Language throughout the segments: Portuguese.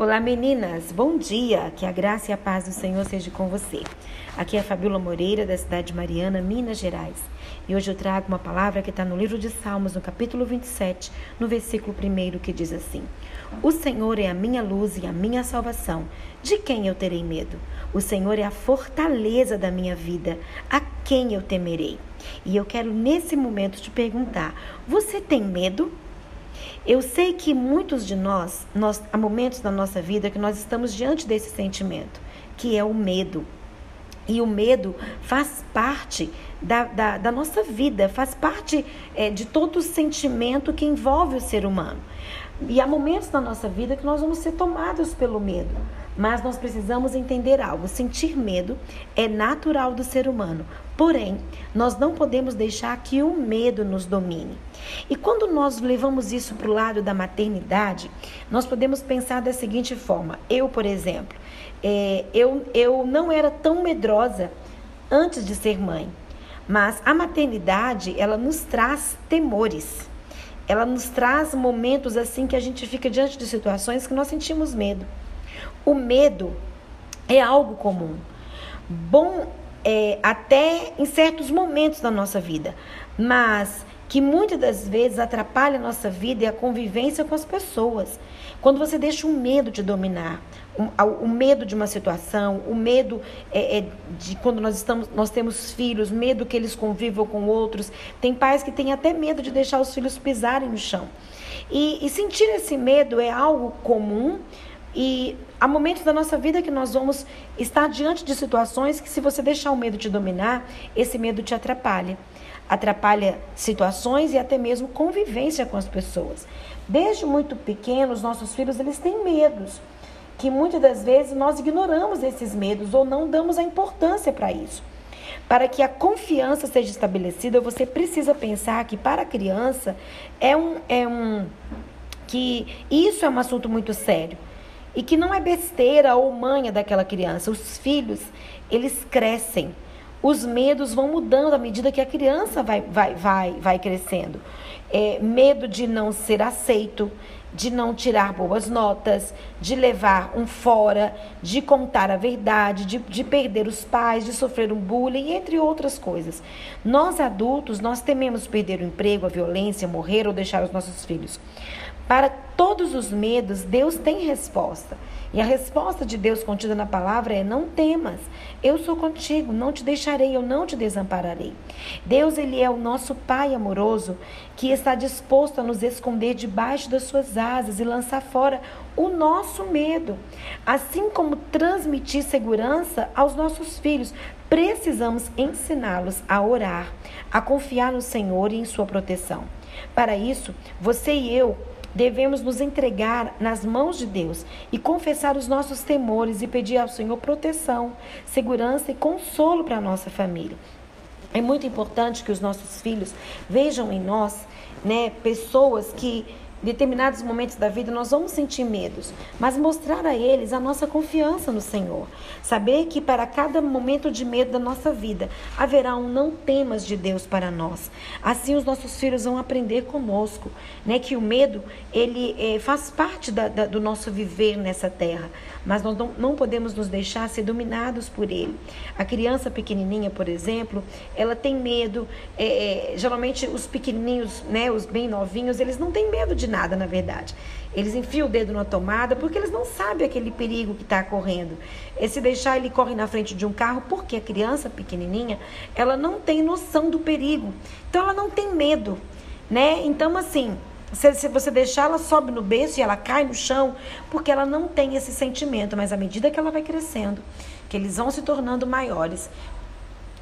Olá meninas, bom dia, que a graça e a paz do Senhor seja com você. Aqui é a Fabiola Moreira, da cidade de Mariana, Minas Gerais. E hoje eu trago uma palavra que está no livro de Salmos, no capítulo 27, no versículo 1, que diz assim: O Senhor é a minha luz e a minha salvação. De quem eu terei medo? O Senhor é a fortaleza da minha vida. A quem eu temerei? E eu quero nesse momento te perguntar: você tem medo? Eu sei que muitos de nós, nós, há momentos da nossa vida que nós estamos diante desse sentimento, que é o medo. E o medo faz parte da, da, da nossa vida, faz parte é, de todo o sentimento que envolve o ser humano. E há momentos na nossa vida que nós vamos ser tomados pelo medo. Mas nós precisamos entender algo: sentir medo é natural do ser humano. Porém, nós não podemos deixar que o medo nos domine. E quando nós levamos isso para o lado da maternidade, nós podemos pensar da seguinte forma: eu, por exemplo, é, eu, eu não era tão medrosa antes de ser mãe, mas a maternidade ela nos traz temores. Ela nos traz momentos assim que a gente fica diante de situações que nós sentimos medo. O medo é algo comum. Bom é, até em certos momentos da nossa vida, mas que muitas das vezes atrapalha a nossa vida e a convivência com as pessoas. Quando você deixa o medo te dominar, o, o medo de uma situação, o medo é, é, de quando nós estamos, nós temos filhos, medo que eles convivam com outros. Tem pais que têm até medo de deixar os filhos pisarem no chão. E, e sentir esse medo é algo comum e há momentos da nossa vida que nós vamos estar diante de situações que, se você deixar o medo te dominar, esse medo te atrapalha. Atrapalha situações e até mesmo convivência com as pessoas. Desde muito pequenos, nossos filhos eles têm medos, que muitas das vezes nós ignoramos esses medos ou não damos a importância para isso. Para que a confiança seja estabelecida, você precisa pensar que para a criança é um, é um que isso é um assunto muito sério e que não é besteira ou manha daquela criança. Os filhos, eles crescem. Os medos vão mudando à medida que a criança vai, vai, vai, vai crescendo. É, medo de não ser aceito, de não tirar boas notas, de levar um fora, de contar a verdade, de, de perder os pais, de sofrer um bullying, entre outras coisas. Nós adultos, nós tememos perder o emprego, a violência, morrer ou deixar os nossos filhos. Para todos os medos, Deus tem resposta. E a resposta de Deus contida na palavra é: não temas, eu sou contigo, não te deixarei, eu não te desampararei. Deus, ele é o nosso Pai amoroso que está disposto a nos esconder debaixo das suas asas e lançar fora o nosso medo. Assim como transmitir segurança aos nossos filhos, precisamos ensiná-los a orar, a confiar no Senhor e em sua proteção. Para isso, você e eu Devemos nos entregar nas mãos de Deus e confessar os nossos temores e pedir ao Senhor proteção, segurança e consolo para a nossa família. É muito importante que os nossos filhos vejam em nós, né, pessoas que determinados momentos da vida nós vamos sentir medos, mas mostrar a eles a nossa confiança no Senhor. Saber que para cada momento de medo da nossa vida haverá um não temas de Deus para nós. Assim os nossos filhos vão aprender conosco, né? Que o medo ele é, faz parte da, da, do nosso viver nessa terra, mas nós não, não podemos nos deixar ser dominados por ele. A criança pequenininha, por exemplo, ela tem medo. É, é, geralmente os pequenininhos, né? Os bem novinhos, eles não têm medo de nada, na verdade. Eles enfiam o dedo na tomada porque eles não sabem aquele perigo que está correndo. E se deixar, ele corre na frente de um carro porque a criança pequenininha, ela não tem noção do perigo. Então, ela não tem medo, né? Então, assim, se, se você deixar, ela sobe no berço e ela cai no chão porque ela não tem esse sentimento. Mas à medida que ela vai crescendo, que eles vão se tornando maiores,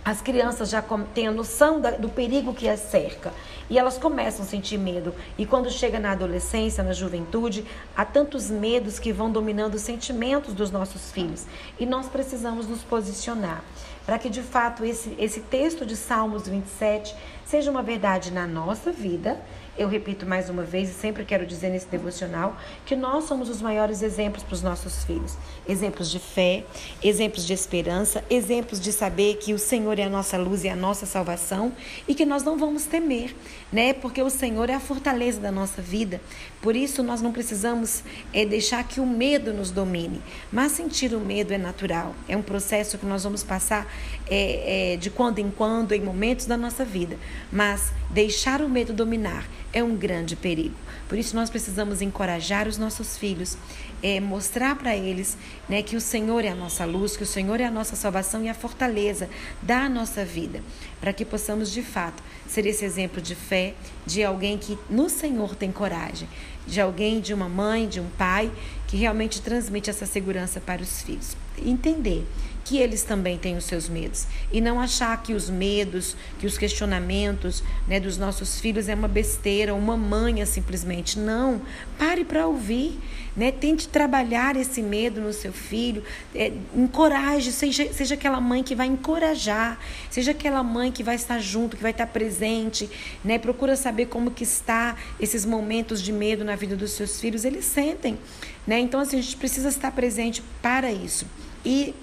as crianças já têm a noção do perigo que as cerca e elas começam a sentir medo. E quando chega na adolescência, na juventude, há tantos medos que vão dominando os sentimentos dos nossos filhos. E nós precisamos nos posicionar para que de fato esse, esse texto de Salmos 27 seja uma verdade na nossa vida eu repito mais uma vez e sempre quero dizer nesse devocional que nós somos os maiores exemplos para os nossos filhos. Exemplos de fé, exemplos de esperança, exemplos de saber que o Senhor é a nossa luz e a nossa salvação e que nós não vamos temer, né? Porque o Senhor é a fortaleza da nossa vida. Por isso nós não precisamos é, deixar que o medo nos domine. Mas sentir o medo é natural. É um processo que nós vamos passar é, é, de quando em quando, em momentos da nossa vida. Mas deixar o medo dominar é um grande perigo. Por isso nós precisamos encorajar os nossos filhos, é, mostrar para eles né, que o Senhor é a nossa luz, que o Senhor é a nossa salvação e a fortaleza da nossa vida, para que possamos de fato ser esse exemplo de fé de alguém que no Senhor tem coragem, de alguém, de uma mãe, de um pai que realmente transmite essa segurança para os filhos. Entender que eles também têm os seus medos e não achar que os medos, que os questionamentos né, dos nossos filhos é uma besteira, uma manha simplesmente. Não, pare para ouvir, né? Tente trabalhar esse medo no seu filho, é, encoraje, seja, seja aquela mãe que vai encorajar, seja aquela mãe que vai estar junto, que vai estar presente, né? Procura saber como que está esses momentos de medo na vida dos seus filhos, eles sentem, né? Então assim, a gente precisa estar presente para isso. E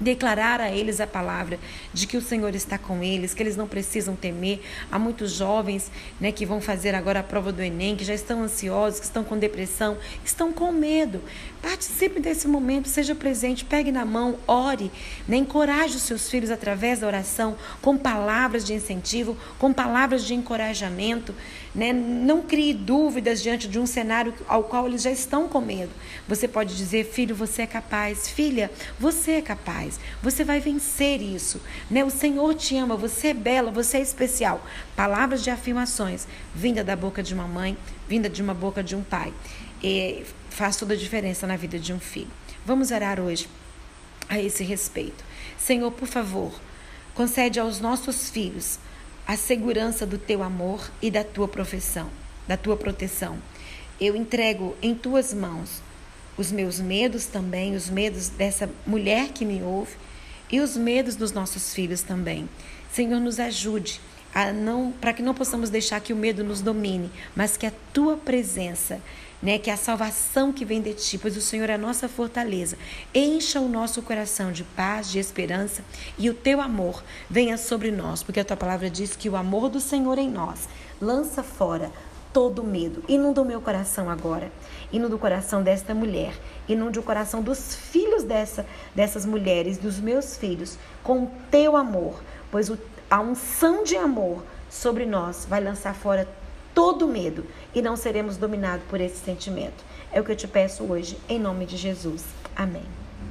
declarar a eles a palavra de que o Senhor está com eles, que eles não precisam temer. Há muitos jovens né, que vão fazer agora a prova do Enem, que já estão ansiosos, que estão com depressão, que estão com medo. Participe desse momento, seja presente, pegue na mão, ore, né, encoraje os seus filhos através da oração, com palavras de incentivo, com palavras de encorajamento. Né? Não crie dúvidas diante de um cenário ao qual eles já estão com medo. Você pode dizer, filho, você é capaz, filha, você é capaz, você vai vencer isso. Né? O Senhor te ama, você é bela, você é especial. Palavras de afirmações, vinda da boca de uma mãe, vinda de uma boca de um pai. E faz toda a diferença na vida de um filho. Vamos orar hoje a esse respeito. Senhor, por favor, concede aos nossos filhos a segurança do teu amor e da tua profissão, da tua proteção. Eu entrego em tuas mãos os meus medos também, os medos dessa mulher que me ouve e os medos dos nossos filhos também. Senhor, nos ajude para que não possamos deixar que o medo nos domine, mas que a tua presença né? Que a salvação que vem de ti, pois o Senhor é a nossa fortaleza. Encha o nosso coração de paz, de esperança e o teu amor venha sobre nós, porque a tua palavra diz que o amor do Senhor em nós lança fora todo medo. Inunda o meu coração agora. Inunda o coração desta mulher. Inunda o coração dos filhos dessa, dessas mulheres, dos meus filhos, com o teu amor. Pois o, a unção de amor sobre nós vai lançar fora todo medo e não seremos dominados por esse sentimento. É o que eu te peço hoje, em nome de Jesus. Amém.